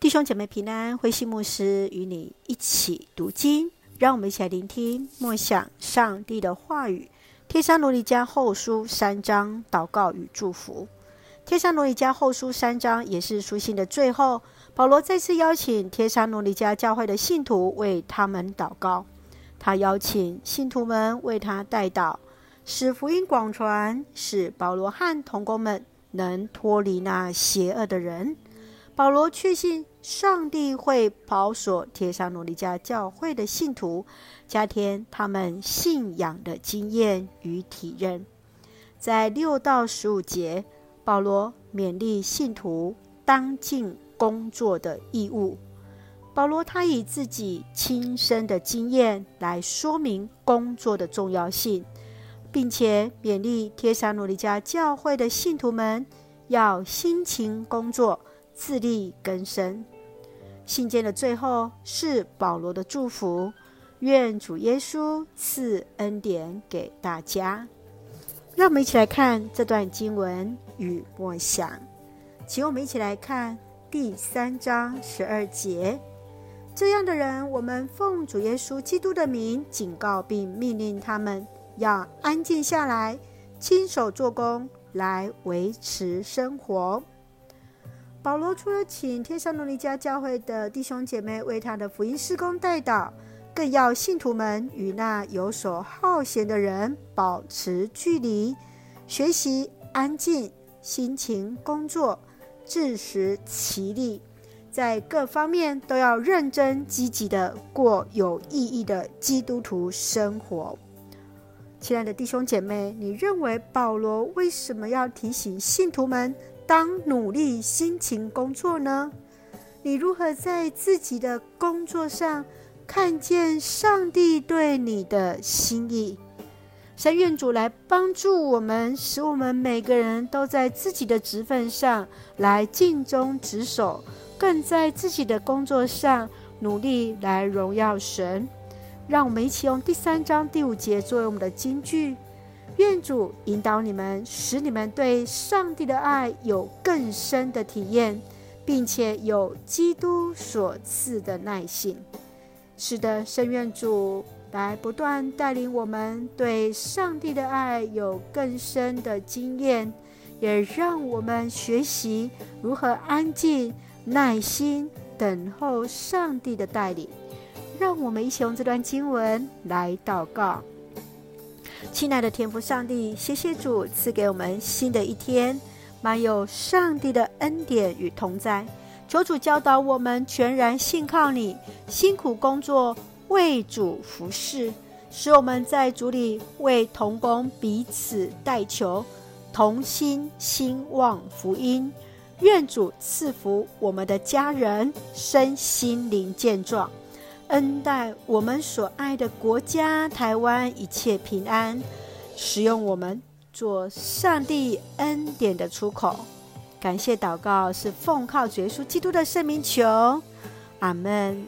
弟兄姐妹平安，灰心牧师与你一起读经，让我们一起来聆听默想上帝的话语。帖撒罗尼迦后书三章祷告与祝福。帖撒罗尼迦后书三章也是书信的最后，保罗再次邀请帖撒罗尼迦教会的信徒为他们祷告。他邀请信徒们为他代祷，使福音广传，使保罗和同工们能脱离那邪恶的人。保罗确信上帝会保守帖撒罗尼迦教会的信徒，加添他们信仰的经验与体认。在六到十五节，保罗勉励信徒当尽工作的义务。保罗他以自己亲身的经验来说明工作的重要性，并且勉励帖撒罗尼迦教会的信徒们要辛勤工作。自力更生。信件的最后是保罗的祝福，愿主耶稣赐恩典给大家。让我们一起来看这段经文与默想，请我们一起来看第三章十二节。这样的人，我们奉主耶稣基督的名警告并命令他们要安静下来，亲手做工来维持生活。保罗除了请帖撒罗尼迦教会的弟兄姐妹为他的福音事工代祷，更要信徒们与那游手好闲的人保持距离，学习安静、辛勤工作、自食其力，在各方面都要认真积极地过有意义的基督徒生活。亲爱的弟兄姐妹，你认为保罗为什么要提醒信徒们当努力辛勤工作呢？你如何在自己的工作上看见上帝对你的心意？神愿主来帮助我们，使我们每个人都在自己的职分上来尽忠职守，更在自己的工作上努力来荣耀神。让我们一起用第三章第五节作为我们的金句。愿主引导你们，使你们对上帝的爱有更深的体验，并且有基督所赐的耐性。是的，圣愿主来不断带领我们对上帝的爱有更深的经验，也让我们学习如何安静、耐心等候上帝的带领。让我们一起用这段经文来祷告。亲爱的天父上帝，谢谢主赐给我们新的一天，满有上帝的恩典与同在。求主教导我们全然信靠你，辛苦工作为主服侍，使我们在主里为同工彼此代求，同心兴旺福音。愿主赐福我们的家人，身心灵健壮。恩待我们所爱的国家台湾一切平安，使用我们做上帝恩典的出口。感谢祷告是奉靠耶稣基督的圣名求，阿门。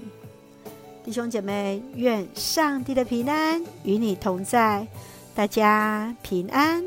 弟兄姐妹，愿上帝的平安与你同在，大家平安。